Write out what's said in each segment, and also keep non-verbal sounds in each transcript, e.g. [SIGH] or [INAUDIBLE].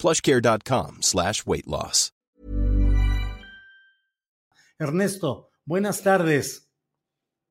plushcare.com slash weight loss. Ernesto, buenas tardes.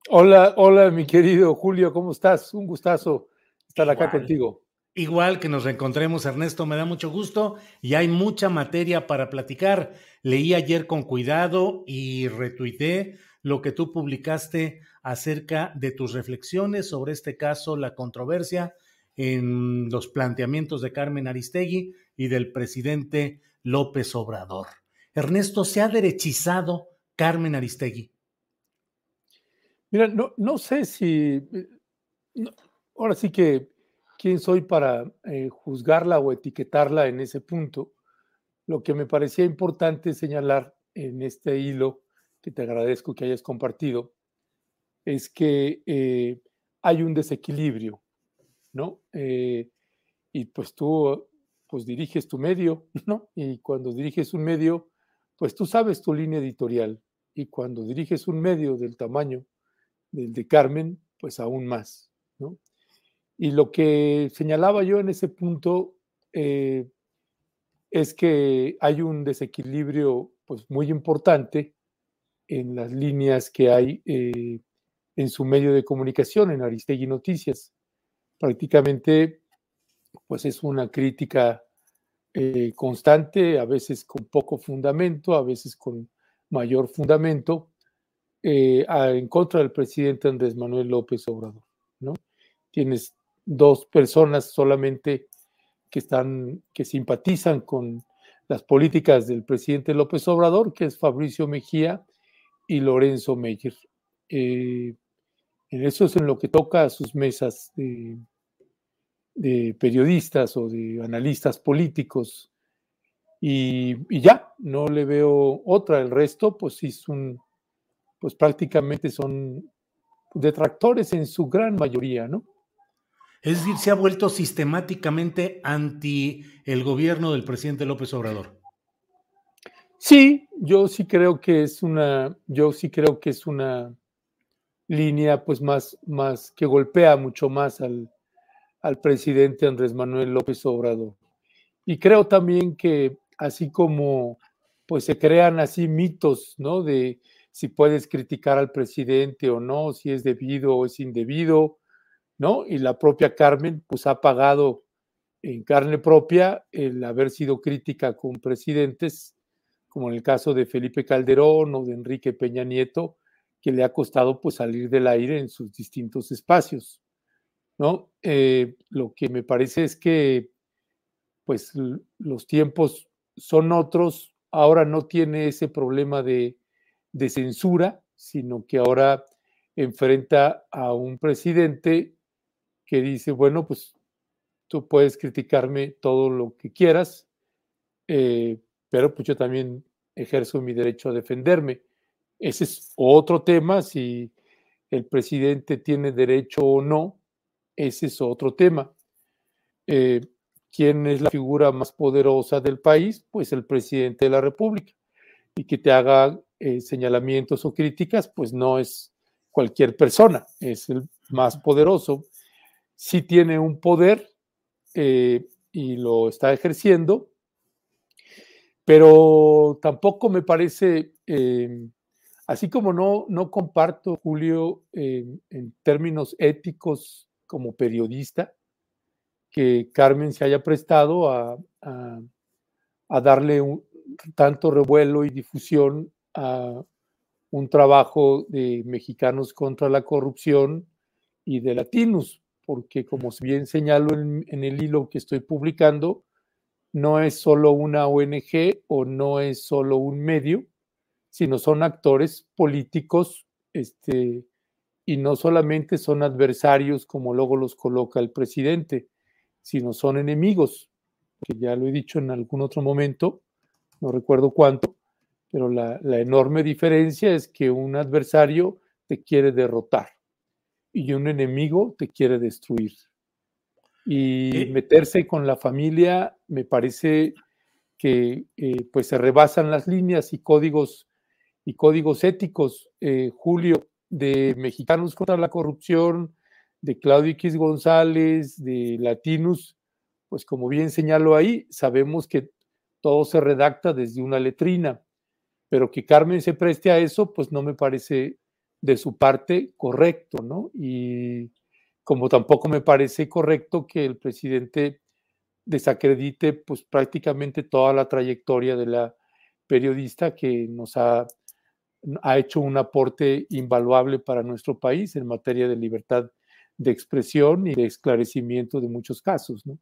Hola, hola, mi querido Julio, ¿cómo estás? Un gustazo estar acá contigo. Igual que nos reencontremos, Ernesto, me da mucho gusto y hay mucha materia para platicar. Leí ayer con cuidado y retuiteé lo que tú publicaste acerca de tus reflexiones sobre este caso, la controversia en los planteamientos de Carmen Aristegui y del presidente López Obrador. Ernesto, ¿se ha derechizado Carmen Aristegui? Mira, no, no sé si, eh, no, ahora sí que, ¿quién soy para eh, juzgarla o etiquetarla en ese punto? Lo que me parecía importante señalar en este hilo, que te agradezco que hayas compartido, es que eh, hay un desequilibrio, ¿no? Y pues tú, pues diriges tu medio, ¿no? Y cuando diriges un medio, pues tú sabes tu línea editorial. Y cuando diriges un medio del tamaño del de Carmen, pues aún más, ¿no? Y lo que señalaba yo en ese punto eh, es que hay un desequilibrio pues muy importante en las líneas que hay eh, en su medio de comunicación, en Aristegui Noticias. Prácticamente, pues es una crítica eh, constante, a veces con poco fundamento, a veces con mayor fundamento, eh, a- en contra del presidente Andrés Manuel López Obrador. ¿no? Tienes dos personas solamente que están, que simpatizan con las políticas del presidente López Obrador, que es Fabricio Mejía y Lorenzo Meyer. Eh, en eso es en lo que toca a sus mesas de, periodistas o de analistas políticos. Y, y ya, no le veo otra. El resto, pues sí, son, pues prácticamente son detractores en su gran mayoría, ¿no? Es decir, se ha vuelto sistemáticamente anti el gobierno del presidente López Obrador. Sí, yo sí creo que es una, yo sí creo que es una línea pues más, más que golpea mucho más al, al presidente Andrés Manuel López Obrador. Y creo también que así como pues se crean así mitos, ¿no? De si puedes criticar al presidente o no, si es debido o es indebido, ¿no? Y la propia Carmen pues ha pagado en carne propia el haber sido crítica con presidentes como en el caso de Felipe Calderón o de Enrique Peña Nieto, que le ha costado pues salir del aire en sus distintos espacios, ¿no? Eh, lo que me parece es que pues los tiempos son otros, ahora no tiene ese problema de, de censura, sino que ahora enfrenta a un presidente que dice, bueno, pues tú puedes criticarme todo lo que quieras, eh, pero pues yo también ejerzo mi derecho a defenderme. Ese es otro tema, si el presidente tiene derecho o no, ese es otro tema. Eh, ¿Quién es la figura más poderosa del país? Pues el presidente de la República. Y que te haga eh, señalamientos o críticas, pues no es cualquier persona, es el más poderoso. Sí tiene un poder eh, y lo está ejerciendo, pero tampoco me parece eh, así como no, no comparto, Julio, en términos éticos como periodista, que Carmen se haya prestado a, a, darle un, tanto revuelo y difusión a un trabajo de mexicanos contra la corrupción y de latinos, porque como bien señalo en, en el hilo que estoy publicando, no es solo una ONG o no es solo un medio, sino son actores políticos este, y no solamente son adversarios como luego los coloca el presidente, sino son enemigos, que ya lo he dicho en algún otro momento, no recuerdo cuánto, pero la, enorme diferencia es que un adversario te quiere derrotar y un enemigo te quiere destruir. Y eh, meterse con la familia me parece que eh, pues se rebasan las líneas y códigos y códigos éticos, eh, Julio, de Mexicanos contra la Corrupción, de Claudio X González, de Latinus, pues como bien señalo ahí, sabemos que todo se redacta desde una letrina, pero que Carmen se preste a eso, pues no me parece de su parte correcto, ¿no? Y como tampoco me parece correcto que el presidente desacredite pues prácticamente toda la trayectoria de la periodista que nos ha, ha hecho un aporte invaluable para nuestro país en materia de libertad de expresión y de esclarecimiento de muchos casos, ¿no?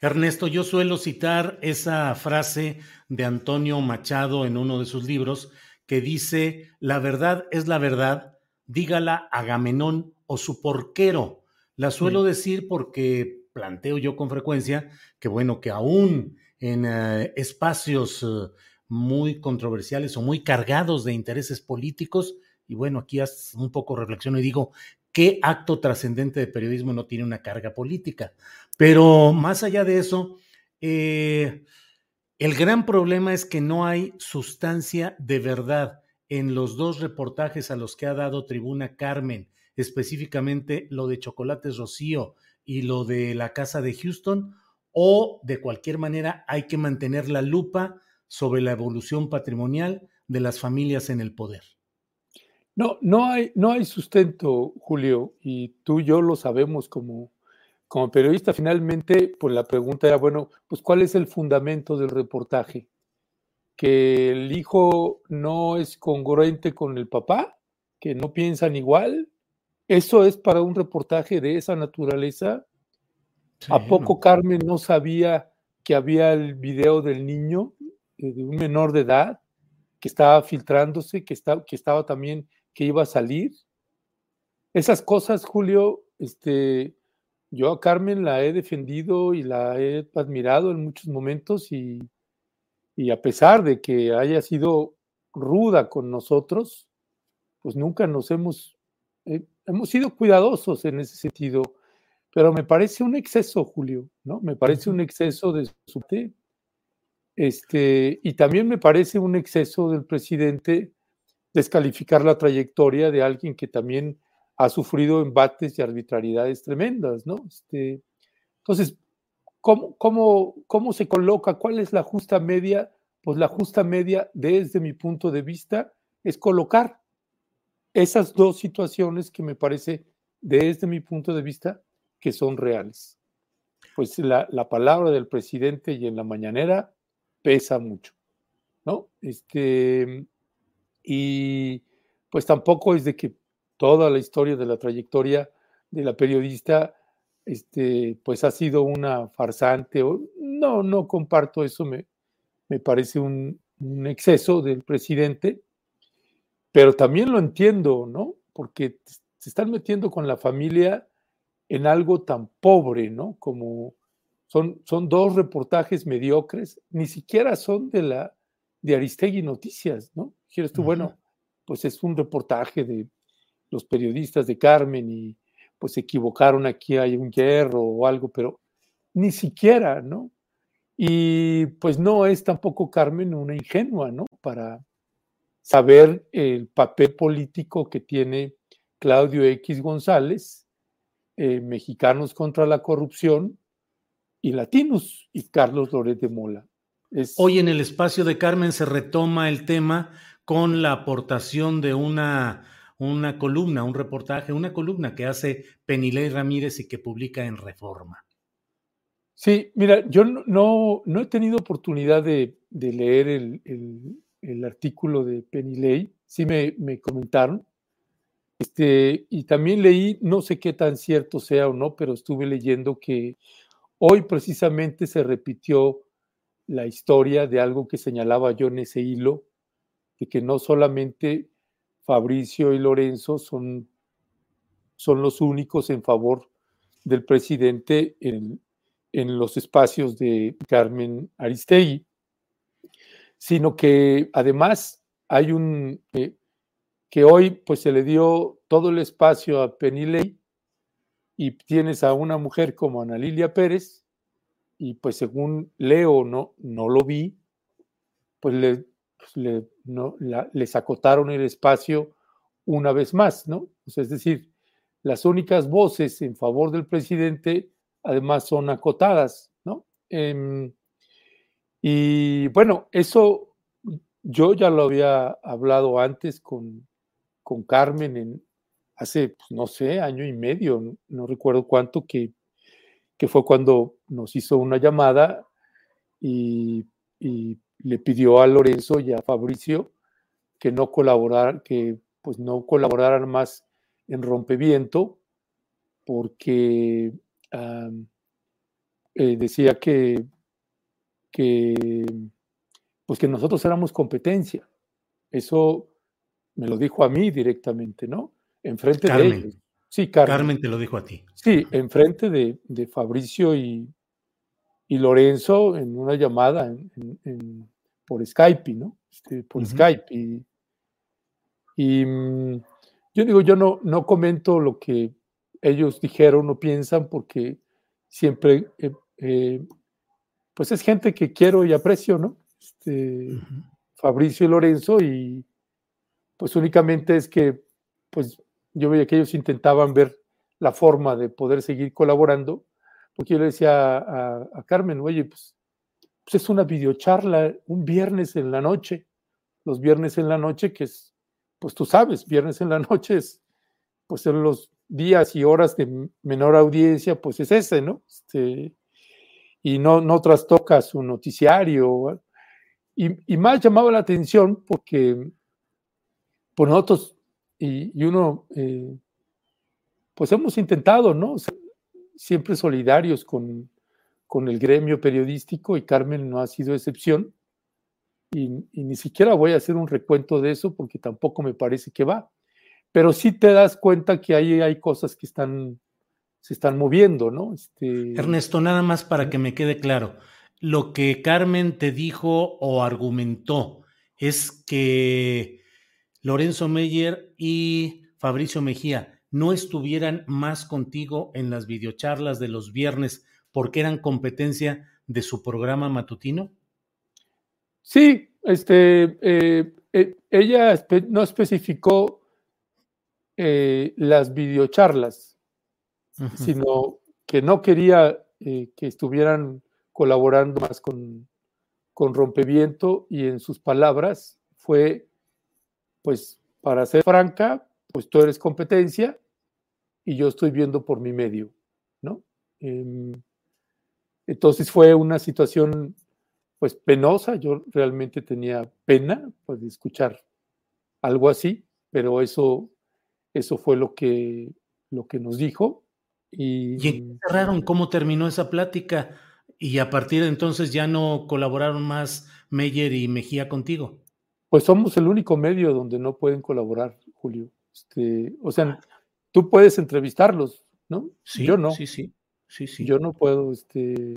Ernesto, yo suelo citar esa frase de Antonio Machado en uno de sus libros que dice, la verdad es la verdad, dígala Agamenón o su porquero. La suelo decir porque planteo yo con frecuencia que bueno, que aún en eh, espacios eh, muy controversiales o muy cargados de intereses políticos, y bueno, aquí un poco reflexiono y digo, ¿qué acto trascendente de periodismo no tiene una carga política? Pero más allá de eso, eh, el gran problema es que no hay sustancia de verdad en los dos reportajes a los que ha dado tribuna Carmen, específicamente lo de Chocolates Rocío y lo de la Casa de Houston, o de cualquier manera hay que mantener la lupa sobre la evolución patrimonial de las familias en el poder. No, no hay, no hay sustento, Julio, y tú y yo lo sabemos como como periodista, finalmente, pues la pregunta era, bueno, pues ¿cuál es el fundamento del reportaje? ¿Que el hijo no es congruente con el papá? ¿Que no piensan igual? ¿Eso es para un reportaje de esa naturaleza? ¿A poco Carmen no sabía que había el video del niño, de un menor de edad, que estaba filtrándose, que, estaba, que estaba también, que iba a salir? Esas cosas, Julio, este, yo a Carmen la he defendido y la he admirado en muchos momentos y, a pesar de que haya sido ruda con nosotros, pues nunca nos hemos, eh, hemos sido cuidadosos en ese sentido, pero me parece un exceso, Julio, ¿no? Me parece un exceso de su este, y también me parece un exceso del presidente descalificar la trayectoria de alguien que también ha sufrido embates y arbitrariedades tremendas, ¿no? Este, entonces, ¿cómo, cómo, ¿cómo se coloca? ¿Cuál es la justa media? Pues la justa media, desde mi punto de vista, es colocar esas dos situaciones que me parece, desde mi punto de vista, que son reales. Pues la, la palabra del presidente y en la mañanera pesa mucho, ¿no? Este, y pues tampoco es de que toda la historia de la trayectoria de la periodista, este, pues ha sido una farsante. No, no comparto eso, me, me parece un, exceso del presidente, pero también lo entiendo, ¿no? Porque se están metiendo con la familia en algo tan pobre, ¿no? Como son, son dos reportajes mediocres, ni siquiera son de la de Aristegui Noticias, ¿no? Quieres tú, bueno, pues es un reportaje de los periodistas de Carmen y pues se equivocaron aquí, hay un hierro o algo, pero ni siquiera, ¿no? Y pues no es tampoco Carmen una ingenua, ¿no? Para saber el papel político que tiene Claudio X González, eh, Mexicanos contra la Corrupción y Latinos y Carlos Loret de Mola. Hoy en el espacio de Carmen se retoma el tema con la aportación de una, una columna, un reportaje, una columna que hace Penilei Ramírez y que publica en Reforma. Sí, mira, yo no, no he tenido oportunidad de, leer el, artículo de Penilei, sí me, me, comentaron, este, y también leí, no sé qué tan cierto sea o no, pero estuve leyendo que hoy precisamente se repitió la historia de algo que señalaba yo en ese hilo, de que no solamente Fabricio y Lorenzo son, son los únicos en favor del presidente en, en los espacios de Carmen Aristegui, sino que además hay un, eh, que hoy pues se le dio todo el espacio a Penilei y tienes a una mujer como Ana Lilia Pérez y pues según leo, no, no lo vi, pues le, pues, les acotaron el espacio una vez más, ¿no? es decir, las únicas voces en favor del presidente además son acotadas, ¿no? Em, y bueno, eso yo ya lo había hablado antes con, con Carmen en hace, pues, no sé, año y medio, no, recuerdo cuánto, que, que, fue cuando nos hizo una llamada y, le pidió a Lorenzo y a Fabricio que no colaboraran, que pues no colaboraran más en Rompeviento, porque eh, decía que, que, pues que nosotros éramos competencia. Eso me lo dijo a mí directamente, ¿no? Enfrente de ellos. Sí, Carmen. Carmen te lo dijo a ti. Sí, enfrente de, de Fabricio y, y, Lorenzo en una llamada en, por Skype, ¿no? Este, por Skype. Y, y mm, yo digo, yo no, no comento lo que ellos dijeron o piensan porque siempre, eh, eh, pues es gente que quiero y aprecio, ¿no? Este, Fabricio y Lorenzo y pues únicamente es que, pues yo veía que ellos intentaban ver la forma de poder seguir colaborando, porque yo le decía a, Carmen, oye, pues, pues, es una videocharla un viernes en la noche, los viernes en la noche, que es, pues tú sabes, viernes en la [LAUGHS] noche es, pues en los días y horas de menor audiencia, pues es ese, ¿no? Este, y no, no trastoca su noticiario. Y, y, más llamaba la atención porque por pues, nosotros y, uno, eh, pues hemos intentado, ¿no? Siempre solidarios con, con, el gremio periodístico y Carmen no ha sido excepción. Y, y ni siquiera voy a hacer un recuento de eso porque tampoco me parece que va pero sí te das cuenta que ahí hay cosas que están, se están moviendo, ¿no? Este... Ernesto, nada más para que me quede claro, lo que Carmen te dijo o argumentó es que Lorenzo Meyer y Fabricio Mejía no estuvieran más contigo en las videocharlas de los viernes porque eran competencia de su programa matutino? Sí, este, eh, eh, ella no especificó eh, las videocharlas, sino que no quería que estuvieran colaborando más con, con Rompeviento y en sus palabras fue, pues, para ser franca, pues tú eres competencia y yo estoy viendo por mi medio, ¿no? Em, entonces fue una situación, pues, penosa. Yo realmente tenía pena pues, de escuchar algo así, pero eso eso fue lo que, lo que nos dijo. ¿Y, ¿Y cerraron? ¿Cómo terminó esa plática? Y a partir de entonces ya no colaboraron más Meyer y Mejía contigo. Pues somos el único medio donde no pueden colaborar, Julio. Este, o sea, tú puedes entrevistarlos, ¿no? Sí, yo no. Sí, sí, sí, sí. Yo no puedo, este,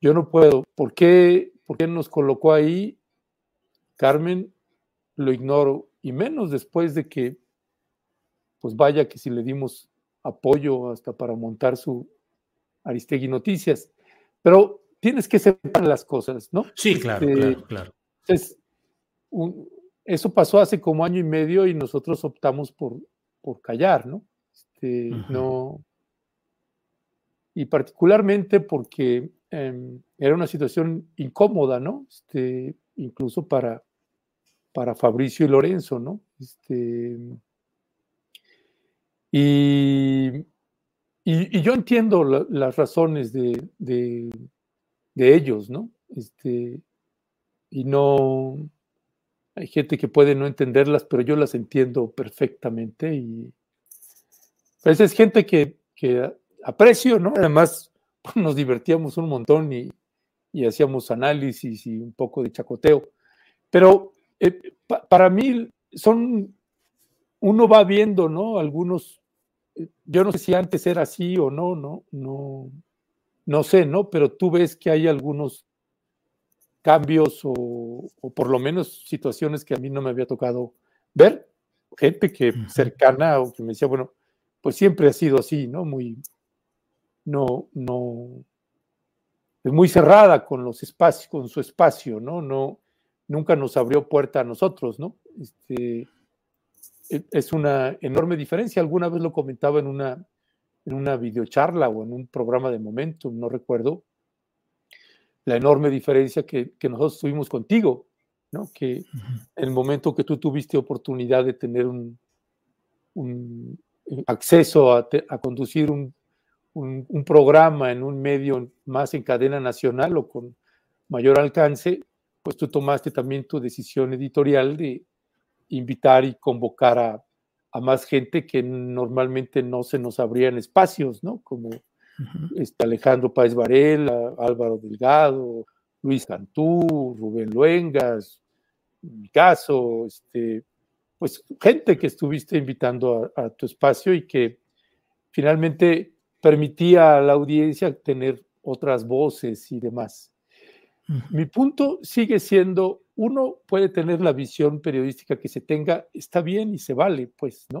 yo no puedo. ¿Por qué, ¿Por qué nos colocó ahí? Carmen, lo ignoro. Y menos después de que pues vaya que si le dimos apoyo hasta para montar su Aristegui Noticias. Pero tienes que separar las cosas, ¿no? Sí, claro, este, claro, claro. Eso pasó hace como año y medio y nosotros optamos por, por callar, ¿no? Este, No. Y particularmente porque em, era una situación incómoda, ¿no? Este, incluso para, para Fabricio y Lorenzo, ¿no? Este, y, y, yo entiendo las razones de, de, de, ellos, ¿no? Este, y no, hay gente que puede no entenderlas, pero yo las entiendo perfectamente y pues es gente que, aprecio, ¿no? Además, [LAUGHS] nos divertíamos un montón y, y hacíamos análisis y un poco de chacoteo. Pero eh, para mí son, uno va viendo, ¿no? Algunos, eh, yo no sé si antes era así o no, no, no, no sé, ¿no? Pero tú ves que hay algunos cambios o, por lo menos situaciones que a mí no me había tocado ver. Gente que cercana o que me decía, bueno, pues siempre ha sido así, ¿no? Muy, no, no, es muy cerrada con los espacios, con su espacio, ¿no? No, nunca nos abrió puerta a nosotros, ¿no? Este, e, es una enorme diferencia. Alguna vez lo comentaba en una, en una videocharla o en un programa de Momentum, no recuerdo, la enorme diferencia que, nosotros tuvimos contigo, ¿no? Que en el momento que tú tuviste oportunidad de tener un, un acceso a, a conducir un, un, programa en un medio más en cadena nacional o con mayor alcance, pues tú tomaste también tu decisión editorial de invitar y convocar a, más gente que normalmente no se nos abrían espacios, ¿no? Como este Alejandro Páez Varela, Álvaro Delgado, Luis Cantú, Rubén Luengas, en mi caso, este, pues gente que estuviste invitando a, a tu espacio y que finalmente permitía a la audiencia tener otras voces y demás. Mi punto sigue siendo, uno puede tener la visión periodística que se tenga, está bien y se vale, pues, ¿no?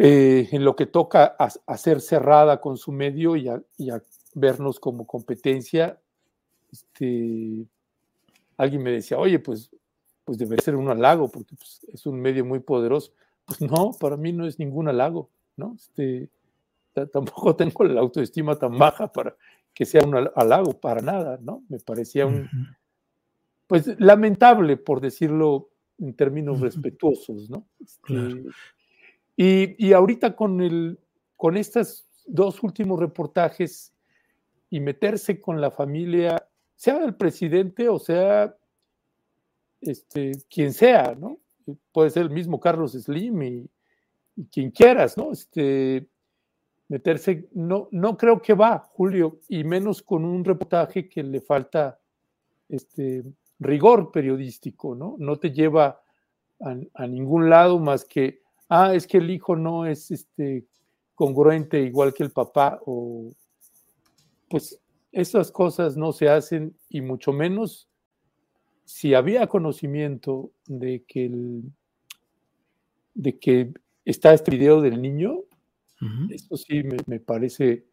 Eh, en lo que toca a, ser cerrada con su medio y a, vernos como competencia, este, alguien me decía, oye, pues, pues debe ser un halago, porque pues, es un medio muy poderoso. Pues no, para mí no es ningún halago, ¿no? Este, tampoco [LAUGHS] tengo la autoestima tan baja para que sea un halago, para nada, ¿no? Me parecía un, pues lamentable, por decirlo en términos respetuosos, ¿no? Este, y, ahorita con, el, con estos dos últimos reportajes y meterse con la familia, sea el presidente o sea este, quien sea, ¿no? Puede ser el mismo Carlos Slim y, quien quieras, ¿no? Este, meterse, no, no creo que va, Julio, y menos con un reportaje que le falta este, rigor periodístico, ¿no? No te lleva a ningún lado más que ah, es que el hijo no es este, congruente igual que el papá, o pues esas cosas no se hacen y mucho menos si había conocimiento de que, el, de que está este video del niño, eso sí me, parece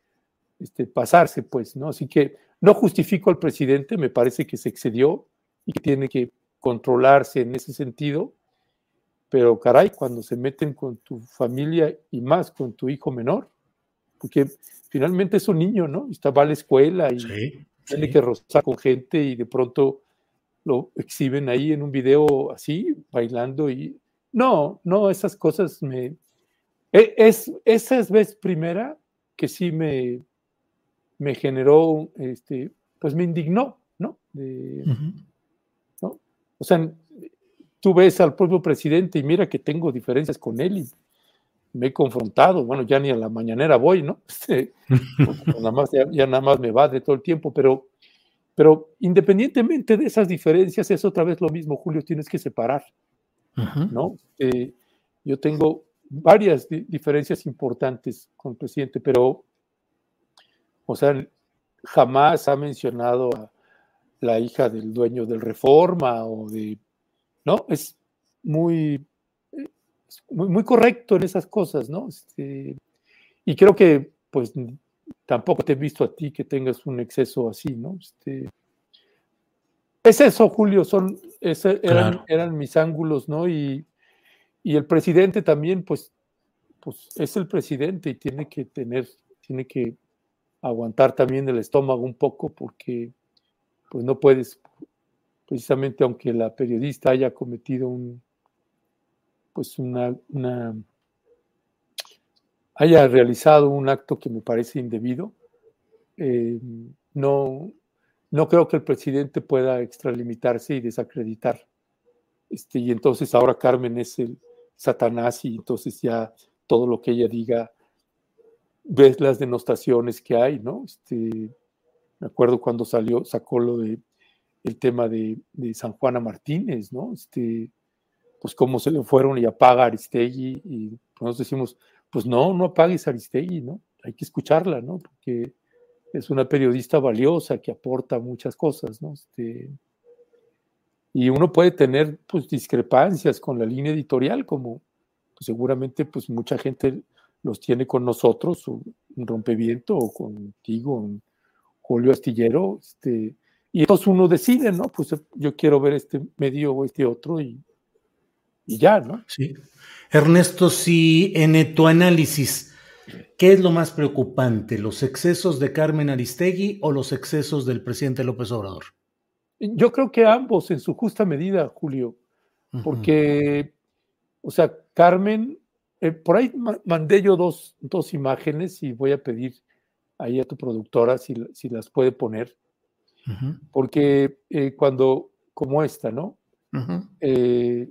este, pasarse, pues, ¿no? Así que no justifico al presidente, me parece que se excedió y que tiene que controlarse en ese sentido, pero caray, cuando se meten con tu familia y más con tu hijo menor, porque finalmente es un niño, ¿no? Está, va a la escuela y tiene que rozar con gente y de pronto lo exhiben ahí en un video así, bailando y... No, no, esas cosas me... E, es, esa es vez primera que sí me, me generó, este, pues me indignó, ¿no? ¿no? O sea, tú ves al propio presidente y mira que tengo diferencias con él y me he confrontado, bueno, ya ni a la mañanera voy, ¿no? [LAUGHS] Este, nada más, ya, nada más me va de todo el tiempo, pero, pero independientemente de esas diferencias, es otra vez lo mismo, Julio, tienes que separar, ¿no? Eh, yo tengo varias diferencias importantes con el presidente, pero, o sea, jamás ha mencionado a la hija del dueño del Reforma o de, ¿no? Es muy muy, correcto en esas cosas, ¿no? Este, y creo que, pues, tampoco te he visto a ti que tengas un exceso así, ¿no? Este, es eso, Julio, son, ese, eran, mis ángulos, ¿no? Y, el presidente también, pues, pues, es el presidente y tiene que tener, tiene que aguantar también el estómago un poco porque, pues, no puedes, precisamente aunque la periodista haya cometido un, pues una, haya realizado un acto que me parece indebido. Eh, no, no creo que el presidente pueda extralimitarse y desacreditar. Este, y entonces ahora Carmen es el Satanás y entonces ya todo lo que ella diga, ves las denostaciones que hay, ¿no? Este, me acuerdo cuando salió, sacó lo de el tema de, de San Juana Martínez, ¿no? Este, pues cómo se le fueron y apaga Aristegui y nosotros decimos, pues no, no apagues Aristegui, ¿no? Hay que escucharla, ¿no? Porque es una periodista valiosa que aporta muchas cosas, ¿no? Este, y uno puede tener pues discrepancias con la línea editorial, como pues, seguramente pues mucha gente los tiene con nosotros, un rompeviento o contigo, un Julio Astillero, este, y entonces uno decide, ¿no? Pues yo quiero ver este medio o este otro y y ya, ¿no? Sí. Ernesto, si en tu análisis, ¿qué es lo más preocupante? ¿Los excesos de Carmen Aristegui o los excesos del presidente López Obrador? Yo creo que ambos en su justa medida, Julio, porque, o sea, Carmen, eh, por ahí mandé yo dos, dos, imágenes y voy a pedir ahí a tu productora si, si las puede poner, porque eh, cuando, como esta, ¿no? eh,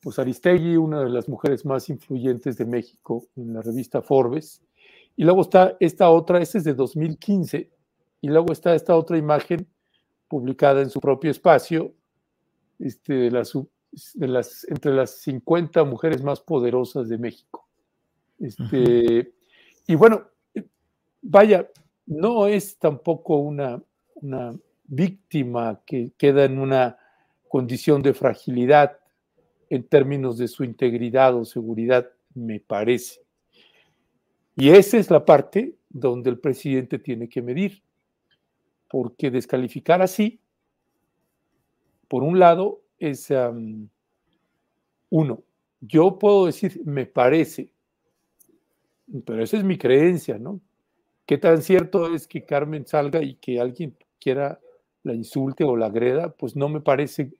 pues Aristegui, una de las mujeres más influyentes de México en la revista Forbes. Y luego está esta otra, esta es de 2015, y luego está esta otra imagen publicada en su propio espacio, este, de las, de las, entre las 50 mujeres más poderosas de México. Este, y bueno, vaya, no es tampoco una, una víctima que queda en una condición de fragilidad en términos de su integridad o seguridad, me parece. Y esa es la parte donde el presidente tiene que medir, porque descalificar así, por un lado, es uno. Yo puedo decir, me parece, pero esa es mi creencia, ¿no? ¿Qué tan cierto es que Carmen salga y que alguien quiera la insulte o la agreda? Pues no me parece,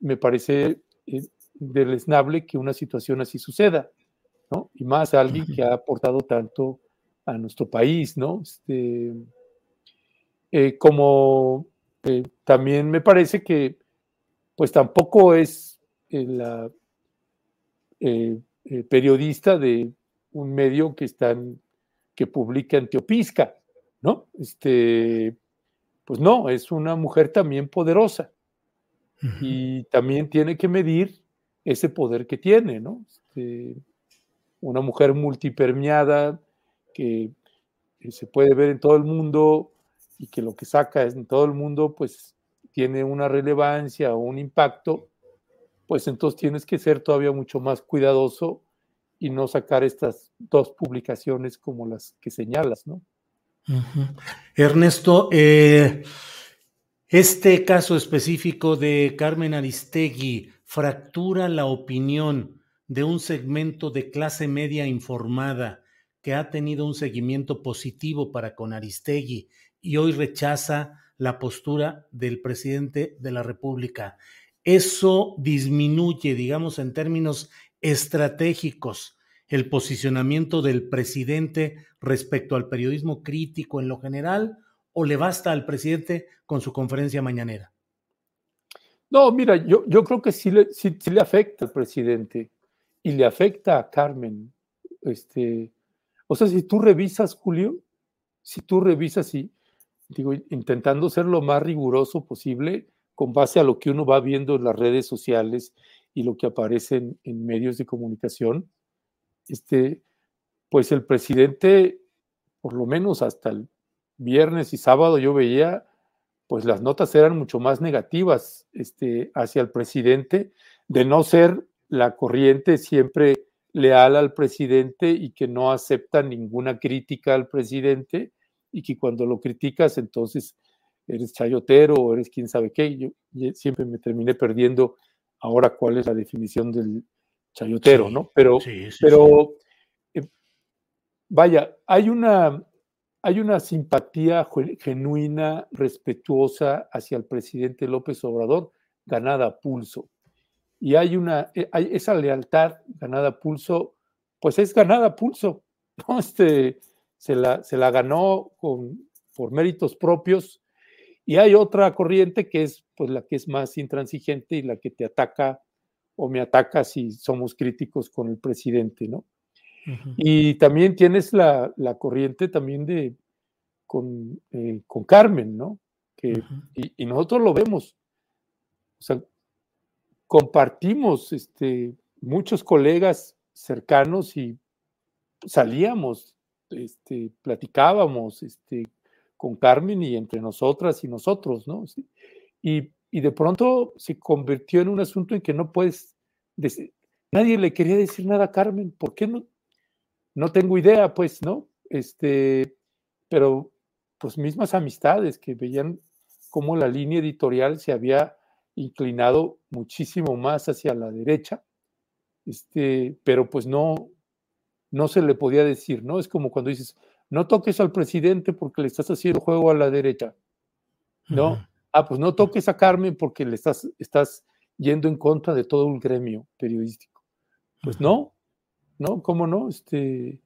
me parece eh, deleznable que una situación así suceda, ¿no? Y más alguien que ha aportado tanto a nuestro país, ¿no? Este, eh, como eh, también me parece que, pues tampoco es eh, la periodista de un medio que están que publica en Teopisca, ¿no? Este, pues no, es una mujer también poderosa y también tiene que medir ese poder que tiene, ¿no? Este, una mujer multipermeada que, se puede ver en todo el mundo y que lo que saca en todo el mundo, pues tiene una relevancia o un impacto, pues entonces tienes que ser todavía mucho más cuidadoso y no sacar estas dos publicaciones como las que señalas, ¿no? Ernesto, eh, este caso específico de Carmen Aristegui, fractura la opinión de un segmento de clase media informada que ha tenido un seguimiento positivo para con Aristegui y hoy rechaza la postura del presidente de la República. Eso disminuye, digamos, en términos estratégicos, el posicionamiento del presidente respecto al periodismo crítico en lo general o le basta al presidente con su conferencia mañanera? No, mira, yo, yo creo que sí le, sí, le afecta al presidente y le afecta a Carmen. Este, o sea, si tú revisas, Julio, si tú revisas y, digo, intentando ser lo más riguroso posible con base a lo que uno va viendo en las redes sociales y lo que aparece en, en medios de comunicación, este, pues el presidente, por lo menos hasta el viernes y sábado, yo veía, pues las notas eran mucho más negativas este, hacia el presidente, de no ser la corriente siempre leal al presidente y que no acepta ninguna crítica al presidente y que cuando lo criticas entonces eres chayotero o eres quién sabe qué. Yo, siempre me terminé perdiendo ahora cuál es la definición del chayotero, ¿no? Pero, pero eh, vaya, hay una, hay una simpatía genuina, respetuosa hacia el presidente López Obrador, ganada a pulso. Y hay una, eh, hay esa lealtad ganada a pulso, pues es ganada a pulso, [LAUGHS] ¿no? Este, se, la, se la ganó con, por méritos propios. Y hay otra corriente que es pues la que es más intransigente y la que te ataca o me ataca si somos críticos con el presidente, ¿no? Y también tienes la, corriente también de con, eh, con Carmen, ¿no? Que, y, nosotros lo vemos. O sea, compartimos este, muchos colegas cercanos y salíamos, este, platicábamos este, con Carmen y entre nosotras y nosotros, ¿no? Y, y, de pronto se convirtió en un asunto en que no puedes, decir, nadie le quería decir nada a Carmen, ¿por qué no? No tengo idea, pues, ¿no? Este, pero pues mismas amistades que veían cómo la línea editorial se había inclinado muchísimo más hacia la derecha, este, pero pues no, no se le podía decir, ¿no? Es como cuando dices, no toques al presidente porque le estás haciendo juego a la derecha, ¿no? Ah, pues no toques a Carmen porque le estás, estás yendo en contra de todo un gremio periodístico. Pues no, ¿no? ¿Cómo no? Este,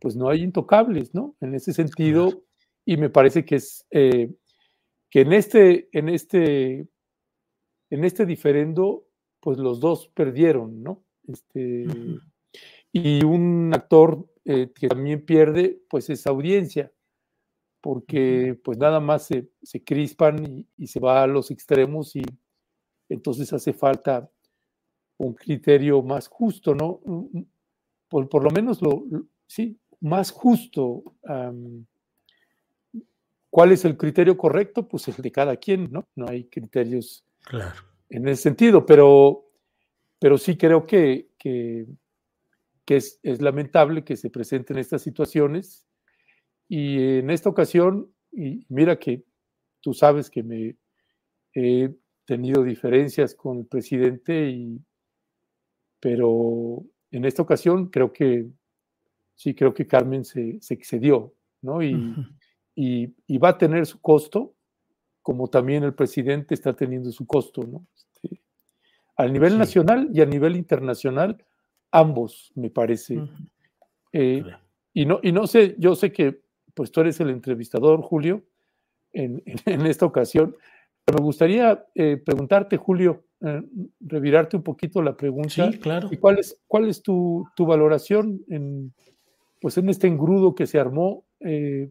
pues no hay intocables, ¿no? En ese sentido, y me parece que es eh, que en este, en este, en este diferendo, pues los dos perdieron, ¿no? Este, Y un actor eh, que también pierde, pues es audiencia, porque pues nada más se, crispan y, se va a los extremos y entonces hace falta un criterio más justo, ¿no? por, lo menos lo, sí, más justo. ¿Cuál es el criterio correcto? Pues el de cada quien, ¿no? No hay criterios claro. en ese sentido, pero, pero sí creo que, que, es, lamentable que se presenten estas situaciones. Y en esta ocasión, y mira que tú sabes que me he tenido diferencias con el presidente, y, pero en esta ocasión creo que sí, creo que Carmen se, excedió, ¿no? Y, y, va a tener su costo, como también el presidente está teniendo su costo, ¿no? Este, a nivel nacional y a nivel internacional, ambos, me parece. Eh, y, no, y no sé, yo sé que pues tú eres el entrevistador, Julio, en, [LAUGHS] en, esta ocasión, pero me gustaría eh, preguntarte, Julio, eh, revirarte un poquito la pregunta. Sí, claro. ¿Y cuál es, cuál es tu, valoración en, pues en este engrudo que se armó? Eh,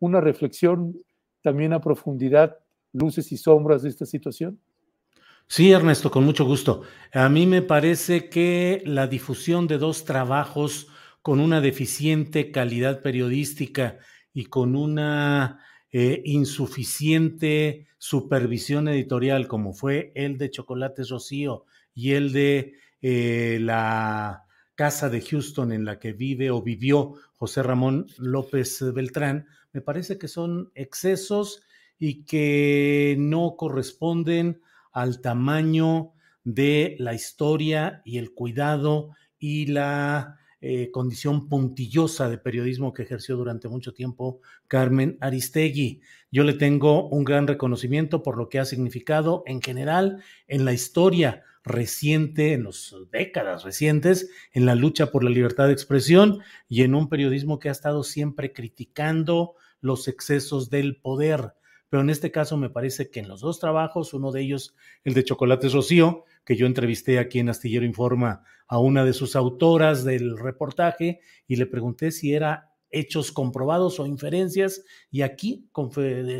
una reflexión también a profundidad, luces y sombras de esta situación. Sí, Ernesto, con mucho gusto. A mí me parece que la difusión de dos trabajos con una deficiente calidad periodística y con una eh, insuficiente supervisión editorial, como fue el de Chocolates Rocío y el de eh, la casa de Houston en la que vive o vivió José Ramón López Beltrán, me parece que son excesos y que no corresponden al tamaño de la historia y el cuidado y la eh, condición puntillosa de periodismo que ejerció durante mucho tiempo Carmen Aristegui. Yo le tengo un gran reconocimiento por lo que ha significado en general en la historia reciente, en las décadas recientes, en la lucha por la libertad de expresión y en un periodismo que ha estado siempre criticando los excesos del poder. Pero en este caso me parece que en los dos trabajos, uno de ellos, el de Chocolates Rocío, que yo entrevisté aquí en Astillero Informa a una de sus autoras del reportaje y le pregunté si era hechos comprobados o inferencias, y aquí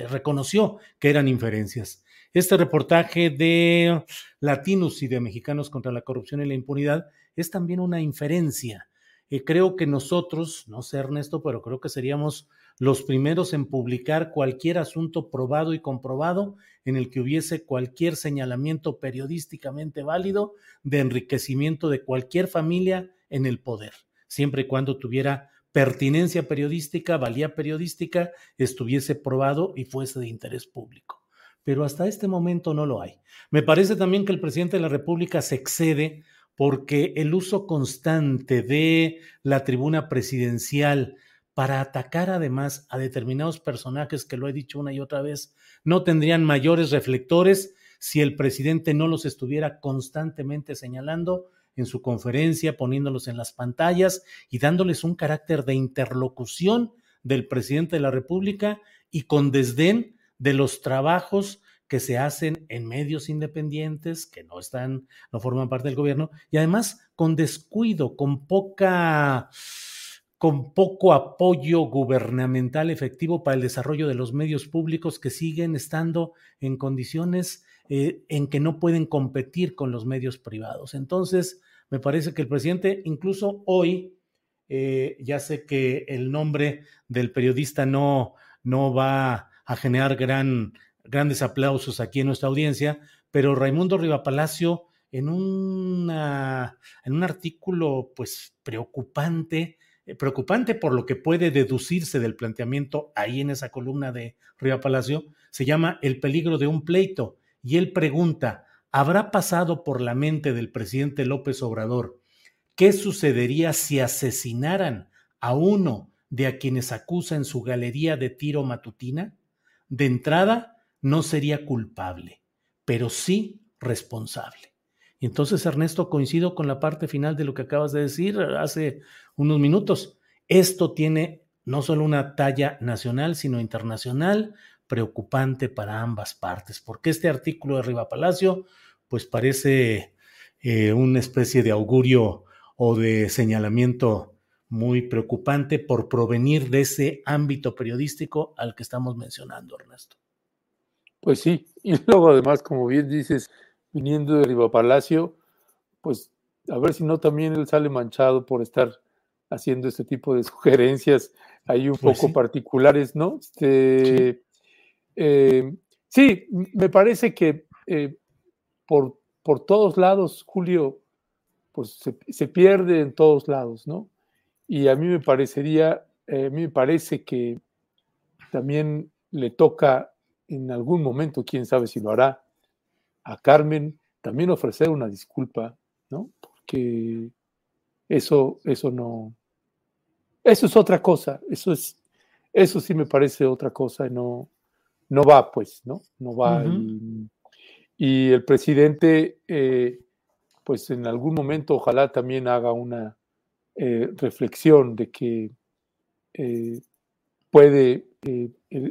reconoció que eran inferencias. Este reportaje de Latinos y de Mexicanos contra la Corrupción y la Impunidad es también una inferencia. y creo que nosotros, no sé Ernesto, pero creo que seríamos los primeros en publicar cualquier asunto probado y comprobado en el que hubiese cualquier señalamiento periodísticamente válido de enriquecimiento de cualquier familia en el poder, siempre y cuando tuviera pertinencia periodística, valía periodística, estuviese probado y fuese de interés público. Pero hasta este momento no lo hay. Me parece también que el presidente de la República se excede porque el uso constante de la tribuna presidencial para atacar además a determinados personajes que lo he dicho una y otra vez, no tendrían mayores reflectores si el presidente no los estuviera constantemente señalando en su conferencia, poniéndolos en las pantallas y dándoles un carácter de interlocución del presidente de la República y con desdén de los trabajos que se hacen en medios independientes que no están, no forman parte del gobierno y además con descuido, con poca con poco apoyo gubernamental efectivo para el desarrollo de los medios públicos que siguen estando en condiciones eh, en que no pueden competir con los medios privados. Entonces, me parece que el presidente, incluso hoy, eh, ya sé que el nombre del periodista no, no va a generar gran, grandes aplausos aquí en nuestra audiencia, pero Raimundo Rivapalacio, en, en un artículo pues preocupante, preocupante por lo que puede deducirse del planteamiento ahí en esa columna de Rivapalacio, se llama El peligro de un pleito y él pregunta, ¿habrá pasado por la mente del presidente López Obrador qué sucedería si asesinaran a uno de a quienes acusa en su galería de tiro matutina? De entrada, no sería culpable, pero sí responsable. Y entonces, Ernesto, coincido con la parte final de lo que acabas de decir hace unos minutos. Esto tiene no solo una talla nacional, sino internacional, preocupante para ambas partes, porque este artículo de Riva Palacio, pues parece eh, una especie de augurio o de señalamiento muy preocupante por provenir de ese ámbito periodístico al que estamos mencionando, Ernesto. Pues sí, y [LAUGHS] luego además, como bien dices, viniendo de Riva Palacio, pues a ver si no también él sale manchado por estar haciendo este tipo de [LAUGHS] sugerencias ahí un pues poco particulares, ¿no? Este, eh, sí, me parece que eh, por, por, todos lados, Julio, pues se, pierde en todos lados, ¿no? Y a mí me parecería, eh, a mí me parece que también le toca en algún momento, quién sabe si lo hará, a Carmen también ofrecer una disculpa, ¿no? Porque eso, eso no, eso es otra cosa, eso es, eso sí me parece otra cosa, no, no va, pues, ¿no? No va. y, el presidente, eh, pues en algún momento ojalá también haga una eh, reflexión de que eh, puede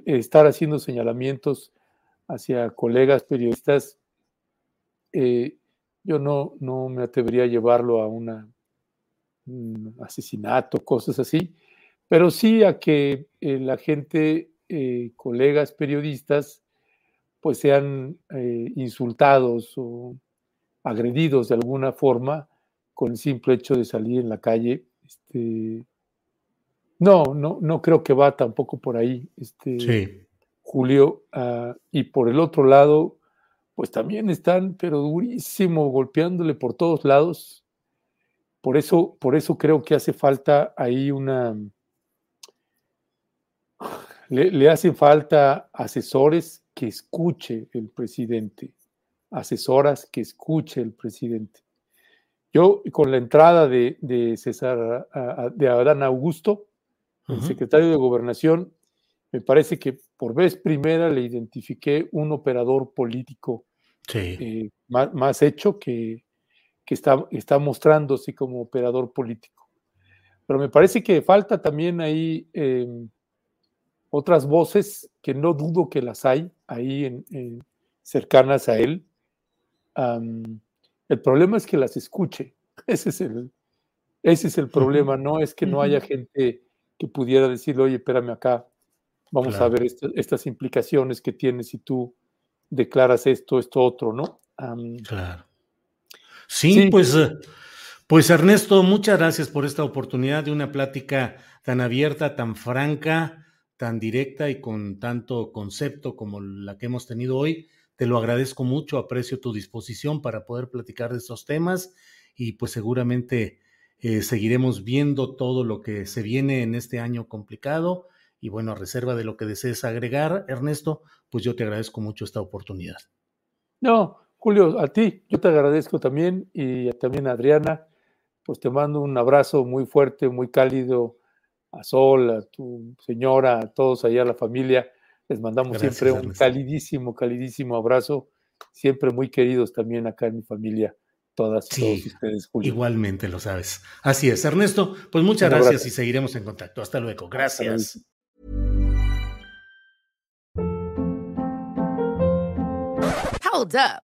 estar haciendo señalamientos hacia colegas periodistas. yo no, no me atrevería a llevarlo a una, un asesinato, cosas así, pero sí a que la gente eh, colegas periodistas pues sean eh, insultados o agredidos de alguna forma con el simple hecho de salir en la calle. Este, no, no, no creo que va tampoco por ahí, este, Julio. Ah, y por el otro lado, pues también están, pero durísimo, golpeándole por todos lados. Por eso, por eso creo que hace falta ahí una, le, hacen falta asesores que escuche el presidente, asesoras que escuche el presidente. Yo, con la entrada de, César, de Adán Augusto, el secretario de Gobernación, me parece que por vez primera le identifiqué un operador político eh, más, hecho que, está, está mostrándose como operador político. Pero me parece que falta también ahí em, otras voces que no dudo que las hay ahí en, cercanas a él. el problema es que las escuche. [LAUGHS] Ese es el, ese es el problema, no es que no haya gente que pudiera decirle, oye, espérame acá, vamos a ver estas implicaciones que tiene si tú declaras esto, esto, otro, ¿no? claro. Sí, pues, eh, pues Ernesto, muchas gracias por esta oportunidad de una plática tan abierta, tan franca, tan directa y con tanto concepto como la que hemos tenido hoy. Te lo agradezco mucho, aprecio tu disposición para poder platicar de estos temas y pues seguramente eh, seguiremos viendo todo lo que se viene en este año complicado. Y bueno, a reserva de lo que desees agregar, Ernesto, pues yo te agradezco mucho esta oportunidad. No, Julio, a ti, yo te agradezco también y también a Adriana, pues te mando un abrazo muy fuerte, muy cálido a Sol, a tu señora, a todos allá, a la familia. Les mandamos siempre un calidísimo, calidísimo abrazo, siempre muy queridos también acá en mi familia todas todos ustedes, Igualmente lo sabes. Así es, Ernesto. Pues muchas gracias, y seguiremos en contacto. Hasta luego. Gracias. Hold up.